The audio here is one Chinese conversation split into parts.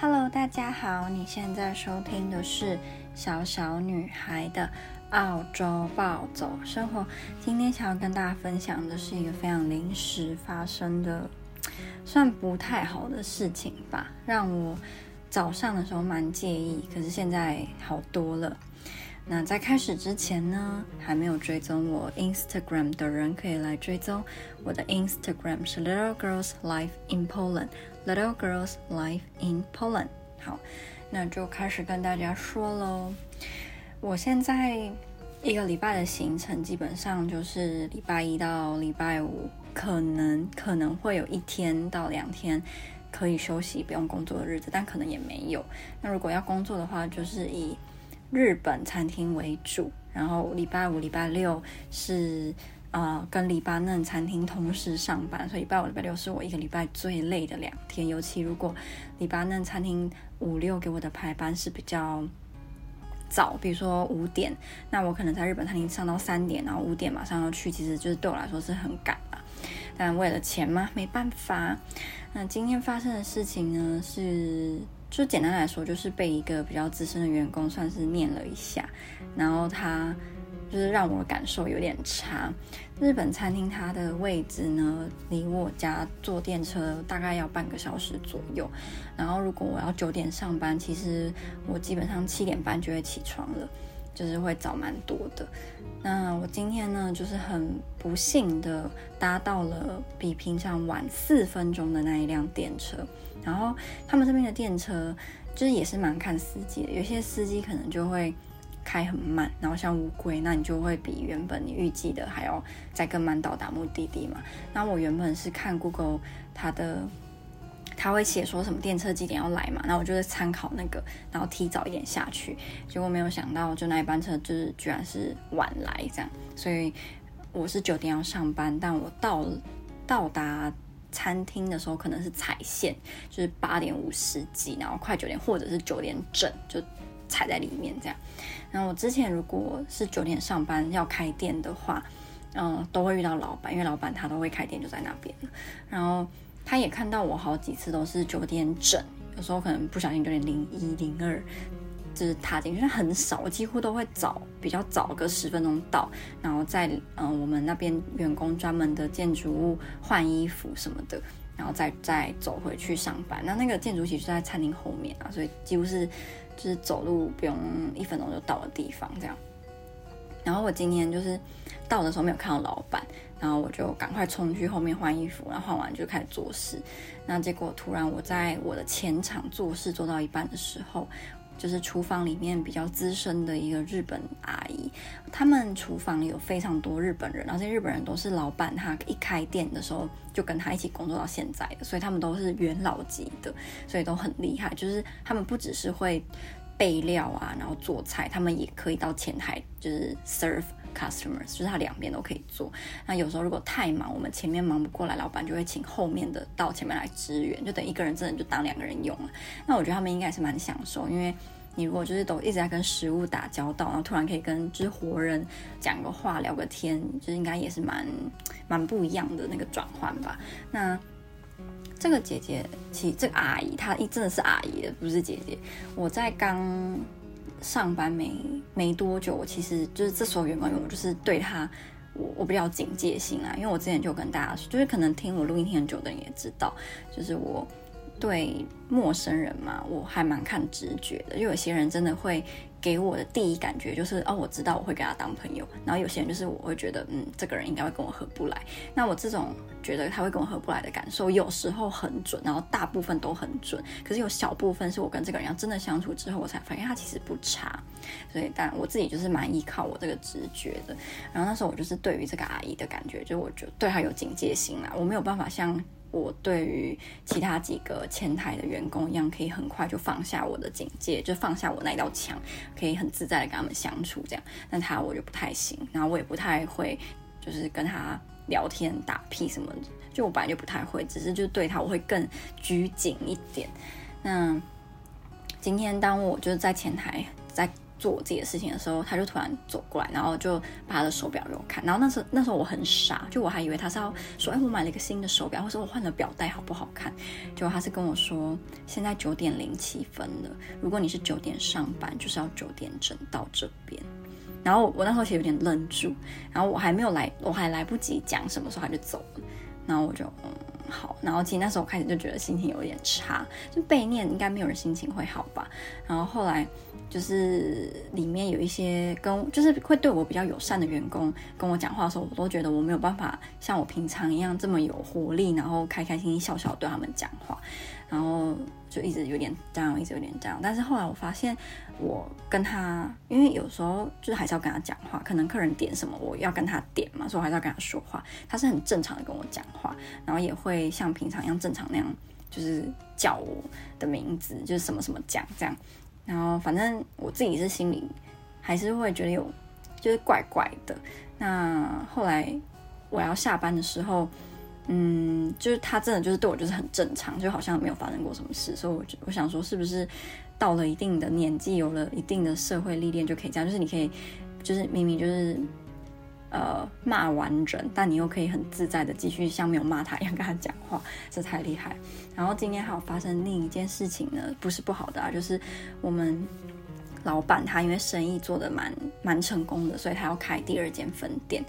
Hello，大家好，你现在收听的是小小女孩的澳洲暴走生活。今天想要跟大家分享的是一个非常临时发生的，算不太好的事情吧，让我早上的时候蛮介意，可是现在好多了。那在开始之前呢，还没有追踪我 Instagram 的人可以来追踪我的 Instagram 是 Little Girls Life in Poland，Little Girls Life in Poland。好，那就开始跟大家说喽。我现在一个礼拜的行程基本上就是礼拜一到礼拜五，可能可能会有一天到两天可以休息不用工作的日子，但可能也没有。那如果要工作的话，就是以日本餐厅为主，然后礼拜五、礼拜六是呃跟黎巴嫩餐厅同时上班，所以礼拜五、礼拜六是我一个礼拜最累的两天。尤其如果黎巴嫩餐厅五六给我的排班是比较早，比如说五点，那我可能在日本餐厅上到三点，然后五点马上要去，其实就是对我来说是很赶的。但为了钱嘛，没办法。那今天发生的事情呢是。就简单来说，就是被一个比较资深的员工算是念了一下，然后他就是让我的感受有点差。日本餐厅它的位置呢，离我家坐电车大概要半个小时左右。然后如果我要九点上班，其实我基本上七点半就会起床了，就是会早蛮多的。那我今天呢，就是很不幸的搭到了比平常晚四分钟的那一辆电车。然后他们这边的电车就是也是蛮看司机的，有些司机可能就会开很慢，然后像乌龟，那你就会比原本你预计的还要再更慢到达目的地嘛。那我原本是看 Google 它的，他会写说什么电车几点要来嘛，那我就会参考那个，然后提早一点下去。结果没有想到，就那一班车就是居然是晚来这样，所以我是九点要上班，但我到到达。餐厅的时候可能是踩线，就是八点五十几，然后快九点，或者是九点整就踩在里面这样。然后我之前如果是九点上班要开店的话，嗯，都会遇到老板，因为老板他都会开店就在那边。然后他也看到我好几次都是九点整，有时候可能不小心九点零一零二。就是踏进去，很少，我几乎都会早，比较早个十分钟到，然后在嗯、呃、我们那边员工专门的建筑物换衣服什么的，然后再再走回去上班。那那个建筑其实就在餐厅后面啊，所以几乎是就是走路不用一分钟就到的地方这样。然后我今天就是到的时候没有看到老板，然后我就赶快冲去后面换衣服，然后换完就开始做事。那结果突然我在我的前场做事做到一半的时候。就是厨房里面比较资深的一个日本阿姨，他们厨房有非常多日本人，然后这日本人都是老板，他一开店的时候就跟他一起工作到现在的，所以他们都是元老级的，所以都很厉害。就是他们不只是会备料啊，然后做菜，他们也可以到前台就是 serve customers，就是他两边都可以做。那有时候如果太忙，我们前面忙不过来，老板就会请后面的到前面来支援，就等一个人真的就当两个人用了。那我觉得他们应该是蛮享受，因为。你如果就是都一直在跟食物打交道，然后突然可以跟就是活人讲个话、聊个天，就是应该也是蛮蛮不一样的那个转换吧。那这个姐姐，其实这个阿姨她一真的是阿姨，不是姐姐。我在刚上班没没多久，我其实就是这所有员工，我就是对她我我比较警戒心啊，因为我之前就跟大家说，就是可能听我录音听很久的人也知道，就是我。对陌生人嘛，我还蛮看直觉的，因为有些人真的会给我的第一感觉就是，哦，我知道我会跟他当朋友。然后有些人就是我会觉得，嗯，这个人应该会跟我合不来。那我这种觉得他会跟我合不来的感受，有时候很准，然后大部分都很准。可是有小部分是我跟这个人要真的相处之后，我才发现他其实不差。所以，但我自己就是蛮依靠我这个直觉的。然后那时候我就是对于这个阿姨的感觉，就我就对她有警戒心啦，我没有办法像。我对于其他几个前台的员工一样，可以很快就放下我的警戒，就放下我那道墙，可以很自在的跟他们相处这样。但他我就不太行，然后我也不太会，就是跟他聊天打屁什么，就我本来就不太会，只是就对他我会更拘谨一点。那今天当我就是在前台在做我自己的事情的时候，他就突然走过来，然后就把他的手表给我看。然后那时那时候我很傻，就我还以为他是要说，哎，我买了一个新的手表，或者我换了表带好不好看？结果他是跟我说，现在九点零七分了，如果你是九点上班，就是要九点整到这边。然后我那时候其实有点愣住，然后我还没有来，我还来不及讲什么时候他就走了，然后我就嗯。好，然后其实那时候开始就觉得心情有点差，就被念应该没有人心情会好吧。然后后来就是里面有一些跟就是会对我比较友善的员工跟我讲话的时候，我都觉得我没有办法像我平常一样这么有活力，然后开开心心笑笑对他们讲话。然后就一直有点这样，一直有点这样。但是后来我发现，我跟他，因为有时候就是还是要跟他讲话，可能客人点什么，我要跟他点嘛，所以我还是要跟他说话。他是很正常的跟我讲话，然后也会像平常一样正常那样，就是叫我的名字，就是什么什么讲这样。然后反正我自己是心里还是会觉得有，就是怪怪的。那后来我要下班的时候。嗯，就是他真的就是对我就是很正常，就好像没有发生过什么事，所以我我想说，是不是到了一定的年纪，有了一定的社会历练，就可以这样？就是你可以，就是明明就是呃骂完人，但你又可以很自在的继续像没有骂他一样跟他讲话，这太厉害。然后今天还有发生另一件事情呢，不是不好的啊，就是我们。老板他因为生意做得蛮蛮成功的，所以他要开第二间分店，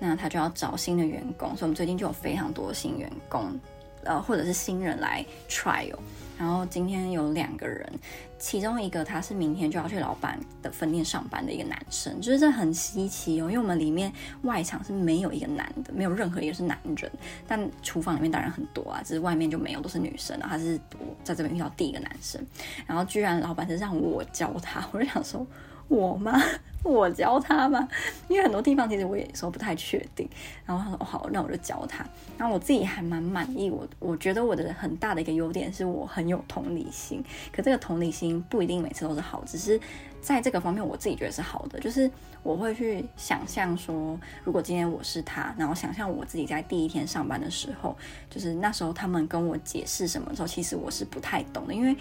那他就要找新的员工，所以我们最近就有非常多新员工，呃，或者是新人来 trial。然后今天有两个人，其中一个他是明天就要去老板的分店上班的一个男生，就是这很稀奇哦，因为我们里面外场是没有一个男的，没有任何一个是男人，但厨房里面当然很多啊，只是外面就没有，都是女生啊。他是我在这边遇到第一个男生，然后居然老板是让我教他，我就想说。我吗？我教他吗？因为很多地方其实我也说不太确定。然后他说：“，好，那我就教他。”然后我自己还蛮满意。我我觉得我的很大的一个优点是我很有同理心。可这个同理心不一定每次都是好，只是在这个方面我自己觉得是好的。就是我会去想象说，如果今天我是他，然后想象我自己在第一天上班的时候，就是那时候他们跟我解释什么的时候，其实我是不太懂的，因为。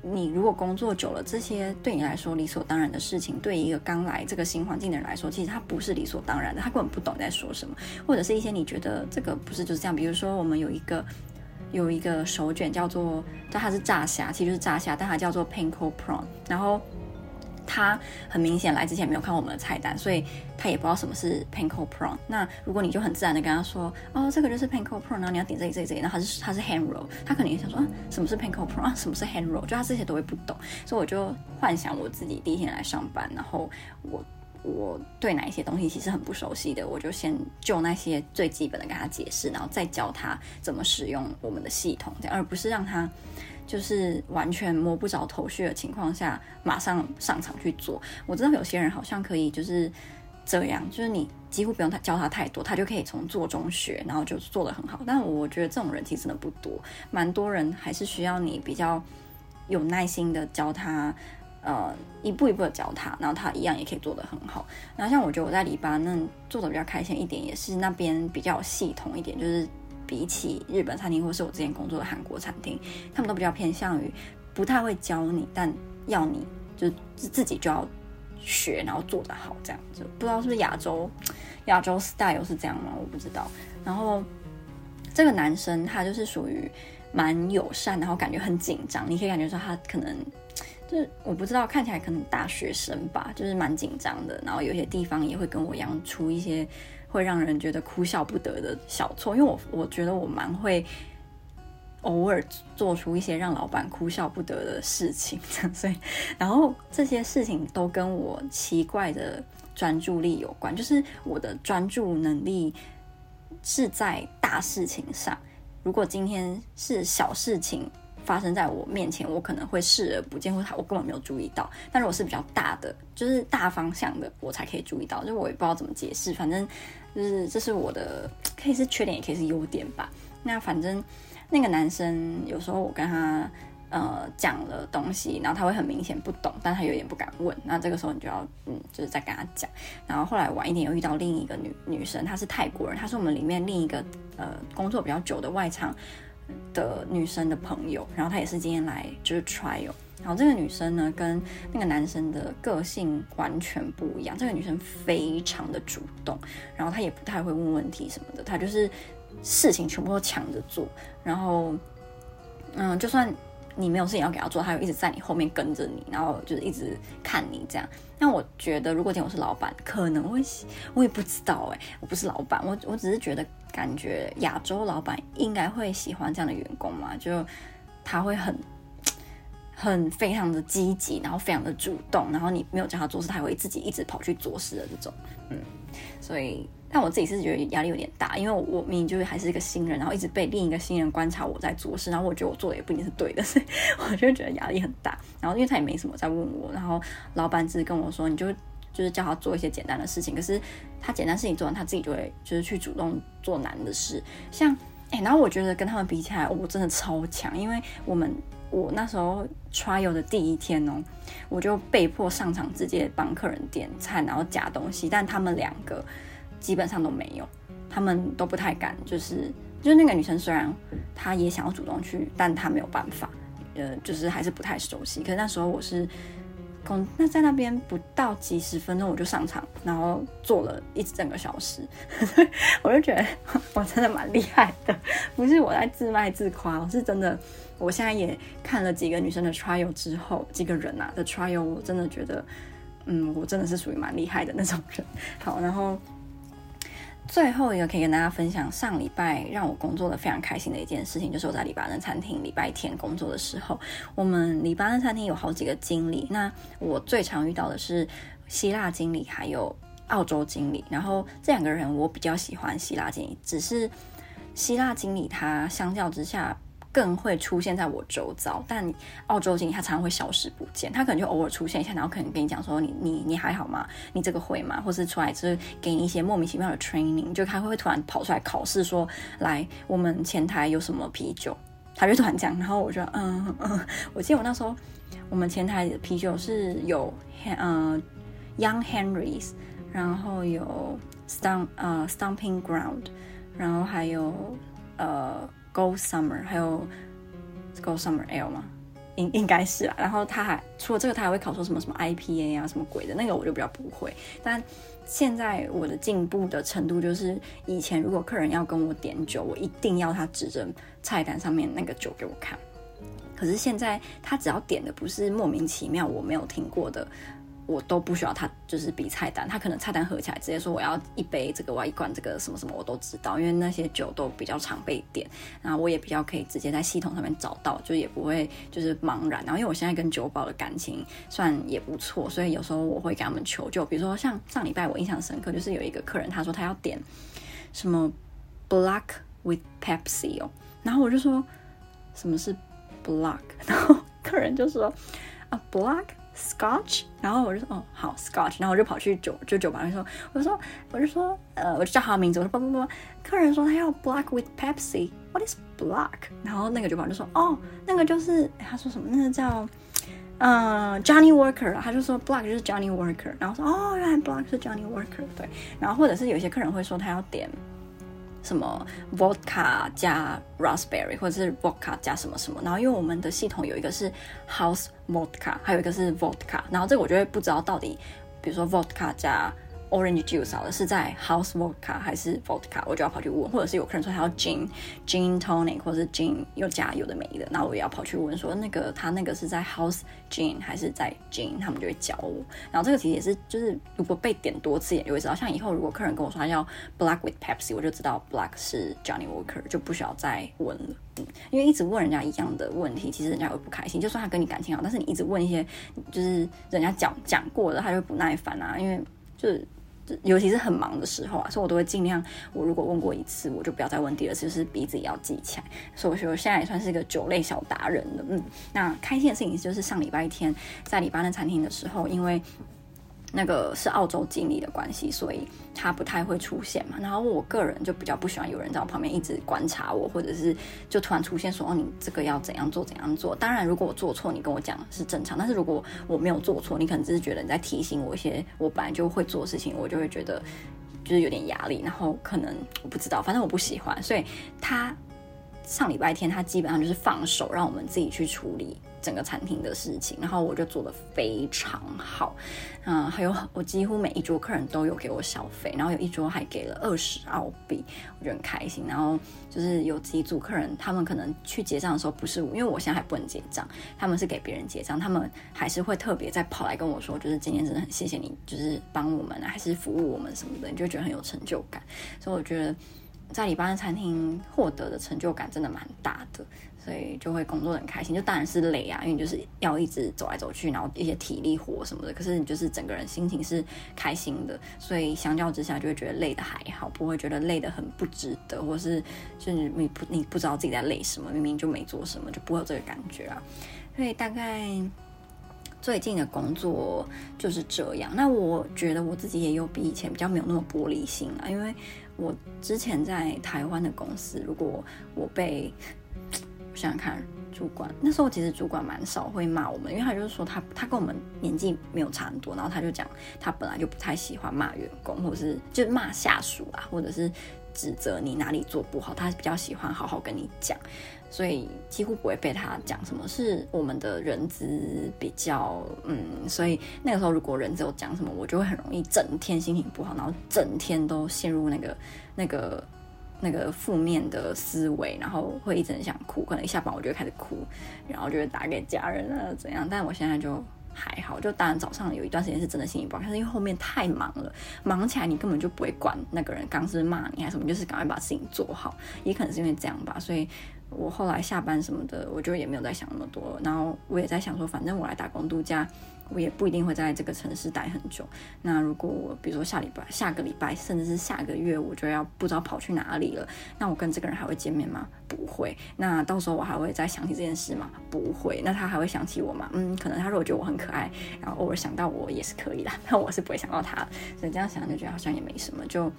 你如果工作久了，这些对你来说理所当然的事情，对一个刚来这个新环境的人来说，其实他不是理所当然的，他根本不懂你在说什么，或者是一些你觉得这个不是就是这样。比如说，我们有一个有一个手卷叫做，叫它是炸虾，其实就是炸虾，但它叫做 pinko prawn，然后。他很明显来之前没有看我们的菜单，所以他也不知道什么是 panko prawn。那如果你就很自然的跟他说，哦，这个就是 panko prawn，然后你要点这里这里这里，然后他是他是 hand roll，他可能也想说，啊，什么是 panko prawn，啊，什么是 hand roll，就他这些都会不懂，所以我就幻想我自己第一天来上班，然后我我对哪一些东西其实很不熟悉的，我就先就那些最基本的跟他解释，然后再教他怎么使用我们的系统，这样，而不是让他。就是完全摸不着头绪的情况下，马上上场去做。我知道有些人好像可以就是这样，就是你几乎不用他教他太多，他就可以从做中学，然后就做得很好。但我觉得这种人其实真的不多，蛮多人还是需要你比较有耐心的教他，呃，一步一步的教他，然后他一样也可以做得很好。然后像我觉得我在黎巴嫩做的比较开心一点，也是那边比较系统一点，就是。比起日本餐厅，或是我之前工作的韩国餐厅，他们都比较偏向于不太会教你，但要你就自己就要学，然后做得好这样子。不知道是不是亚洲亚洲 style 是这样吗？我不知道。然后这个男生他就是属于蛮友善，然后感觉很紧张，你可以感觉说他可能就是我不知道，看起来可能大学生吧，就是蛮紧张的。然后有些地方也会跟我一样出一些。会让人觉得哭笑不得的小错，因为我我觉得我蛮会偶尔做出一些让老板哭笑不得的事情，所以然后这些事情都跟我奇怪的专注力有关，就是我的专注能力是在大事情上，如果今天是小事情。发生在我面前，我可能会视而不见，或者我根本没有注意到。但如果是比较大的，就是大方向的，我才可以注意到。就我也不知道怎么解释，反正就是这是我的，可以是缺点，也可以是优点吧。那反正那个男生有时候我跟他呃讲了东西，然后他会很明显不懂，但他有点不敢问。那这个时候你就要嗯，就是再跟他讲。然后后来晚一点又遇到另一个女女生，她是泰国人，她是我们里面另一个呃工作比较久的外场的女生的朋友，然后她也是今天来就是 trial，然后这个女生呢，跟那个男生的个性完全不一样。这个女生非常的主动，然后她也不太会问问题什么的，她就是事情全部都抢着做。然后，嗯，就算你没有事情要给她做，她又一直在你后面跟着你，然后就是一直看你这样。那我觉得，如果今天我是老板，可能会，我也不知道哎，我不是老板，我我只是觉得感觉亚洲老板应该会喜欢这样的员工嘛，就他会很。很非常的积极，然后非常的主动，然后你没有叫他做事，他会自己一直跑去做事的这种，嗯，所以，但我自己是觉得压力有点大，因为我明明就是还是一个新人，然后一直被另一个新人观察我在做事，然后我觉得我做的也不一定是对的，所以我就觉得压力很大。然后因为他也没什么在问我，然后老板只是跟我说，你就就是叫他做一些简单的事情，可是他简单事情做完，他自己就会就是去主动做难的事，像哎，然后我觉得跟他们比起来，我真的超强，因为我们。我那时候 try 的第一天哦，我就被迫上场直接帮客人点菜，然后夹东西，但他们两个基本上都没有，他们都不太敢，就是就是那个女生虽然她也想要主动去，但她没有办法，呃，就是还是不太熟悉。可是那时候我是。那在那边不到几十分钟我就上场，然后做了一整个小时，我就觉得我真的蛮厉害的，不是我在自卖自夸，我是真的。我现在也看了几个女生的 trial 之后，几个人啊的 trial，我真的觉得，嗯，我真的是属于蛮厉害的那种人。好，然后。最后一个可以跟大家分享，上礼拜让我工作的非常开心的一件事情，就是我在黎巴嫩餐厅礼拜天工作的时候，我们黎巴嫩餐厅有好几个经理，那我最常遇到的是希腊经理还有澳洲经理，然后这两个人我比较喜欢希腊经理，只是希腊经理他相较之下。更会出现在我周遭，但澳洲经理他常常会消失不见，他可能就偶尔出现一下，然后可能跟你讲说你你你还好吗？你这个会吗？或是出来就是给你一些莫名其妙的 training，就他会突然跑出来考试说，来我们前台有什么啤酒，他就突然讲，然后我就嗯嗯，我记得我那时候我们前台的啤酒是有嗯 Young Henrys，然后有 Stump 呃 Stomping Ground，然后还有呃。Go Summer 还有 Go Summer L 吗？应应该是啊。然后他还除了这个，他还会考说什么什么 IPA 啊，什么鬼的，那个我就比较不会。但现在我的进步的程度就是，以前如果客人要跟我点酒，我一定要他指着菜单上面那个酒给我看。可是现在他只要点的不是莫名其妙我没有听过的。我都不需要他，就是比菜单，他可能菜单合起来直接说我要一杯这个，我要一罐这个什么什么，我都知道，因为那些酒都比较常被点，然后我也比较可以直接在系统上面找到，就也不会就是茫然。然后因为我现在跟酒保的感情算也不错，所以有时候我会给他们求救，比如说像上礼拜我印象深刻，就是有一个客人他说他要点什么 Black with Pepsi 哦，然后我就说什么是 Black，然后客人就说啊 Black。Scotch，然后我就说哦好 Scotch，然后我就跑去酒就酒吧里说，我说我就说呃我就叫他的名字，我说不不不，客人说他要 Black with Pepsi，What is Black？然后那个酒保就说哦那个就是他说什么那个叫呃 Johnny Walker，他就说 Black 就是 Johnny Walker，然后说哦原来 Black 是 Johnny Walker，对，然后或者是有些客人会说他要点。什么 vodka 加 raspberry，或者是 vodka 加什么什么，然后因为我们的系统有一个是 house vodka，还有一个是 vodka，然后这个我就会不知道到底，比如说 vodka 加。Orange juice 好了，是在 House Vodka 还是 Vodka？我就要跑去问，或者是有客人说他要 Gin Gin Tonic，或者是 Gin 又加有的没的，那我也要跑去问说那个他那个是在 House Gin 还是在 Gin？他们就会教我。然后这个其实也是，就是如果被点多次，也就会知道。像以后如果客人跟我说他要 Black with Pepsi，我就知道 Black 是 Johnny Walker，就不需要再问了。因为一直问人家一样的问题，其实人家会不开心。就算他跟你感情好，但是你一直问一些就是人家讲讲过的，他就不耐烦啊，因为就是。尤其是很忙的时候啊，所以我都会尽量，我如果问过一次，我就不要再问第二次，就是鼻子也要记起来。所以我说我现在也算是一个酒类小达人了。嗯，那开心的事情就是上礼拜天在里巴嫩餐厅的时候，因为。那个是澳洲经理的关系，所以他不太会出现嘛。然后我个人就比较不喜欢有人在我旁边一直观察我，或者是就突然出现说哦，你这个要怎样做怎样做。当然，如果我做错，你跟我讲是正常。但是如果我没有做错，你可能只是觉得你在提醒我一些我本来就会做的事情，我就会觉得就是有点压力。然后可能我不知道，反正我不喜欢。所以他上礼拜天他基本上就是放手让我们自己去处理。整个餐厅的事情，然后我就做得非常好，嗯，还有我几乎每一桌客人都有给我小费，然后有一桌还给了二十澳币，我觉得很开心。然后就是有几组客人，他们可能去结账的时候不是我，因为我现在还不能结账，他们是给别人结账，他们还是会特别再跑来跟我说，就是今天真的很谢谢你，就是帮我们，还是服务我们什么的，你就觉得很有成就感。所以我觉得。在礼拜的餐厅获得的成就感真的蛮大的，所以就会工作很开心。就当然是累啊，因为你就是要一直走来走去，然后一些体力活什么的。可是你就是整个人心情是开心的，所以相较之下就会觉得累的还好，不会觉得累得很不值得，或是就是你不你不知道自己在累什么，明明就没做什么，就不会有这个感觉啊。所以大概最近的工作就是这样。那我觉得我自己也有比以前比较没有那么玻璃心啊，因为。我之前在台湾的公司，如果我被 我想想看，主管那时候其实主管蛮少会骂我们，因为他就是说他他跟我们年纪没有差很多，然后他就讲他本来就不太喜欢骂员工，或者是就骂下属啊，或者是指责你哪里做不好，他比较喜欢好好跟你讲。所以几乎不会被他讲什么，是我们的人资比较嗯，所以那个时候如果人资有讲什么，我就会很容易整天心情不好，然后整天都陷入那个那个那个负面的思维，然后会一直很想哭，可能一下班我就会开始哭，然后就会打给家人啊怎样，但我现在就还好，就当然早上有一段时间是真的心情不好，但是因为后面太忙了，忙起来你根本就不会管那个人刚是骂你还是什么，就是赶快把事情做好，也可能是因为这样吧，所以。我后来下班什么的，我就也没有再想那么多。然后我也在想说，反正我来打工度假，我也不一定会在这个城市待很久。那如果我比如说下礼拜、下个礼拜，甚至是下个月，我就要不知道跑去哪里了，那我跟这个人还会见面吗？不会。那到时候我还会再想起这件事吗？不会。那他还会想起我吗？嗯，可能他如果觉得我很可爱，然后偶尔想到我也是可以的。那我是不会想到他，所以这样想就觉得好像也没什么，就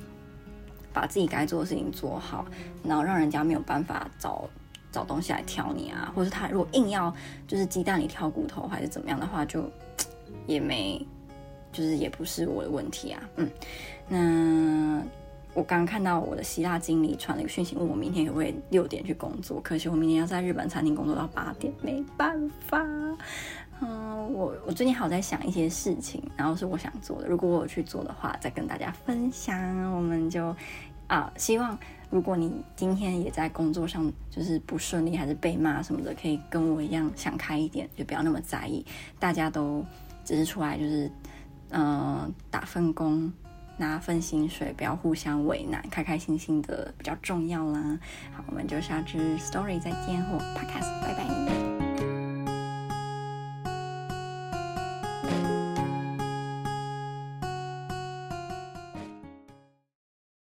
把自己该做的事情做好，然后让人家没有办法找。找东西来挑你啊，或者是他如果硬要就是鸡蛋里挑骨头还是怎么样的话，就 也没，就是也不是我的问题啊。嗯，那我刚看到我的希腊经理传了一个讯息，问我明天可不可以六点去工作，可惜我明天要在日本餐厅工作到八点，没办法。嗯，我我最近还有在想一些事情，然后是我想做的，如果我有去做的话，再跟大家分享。我们就啊，希望。如果你今天也在工作上就是不顺利，还是被骂什么的，可以跟我一样想开一点，就不要那么在意。大家都只是出来就是，嗯、打份工，拿份薪水，不要互相为难，开开心心的比较重要啦。好，我们就下支 story 再见，或 podcast，拜拜。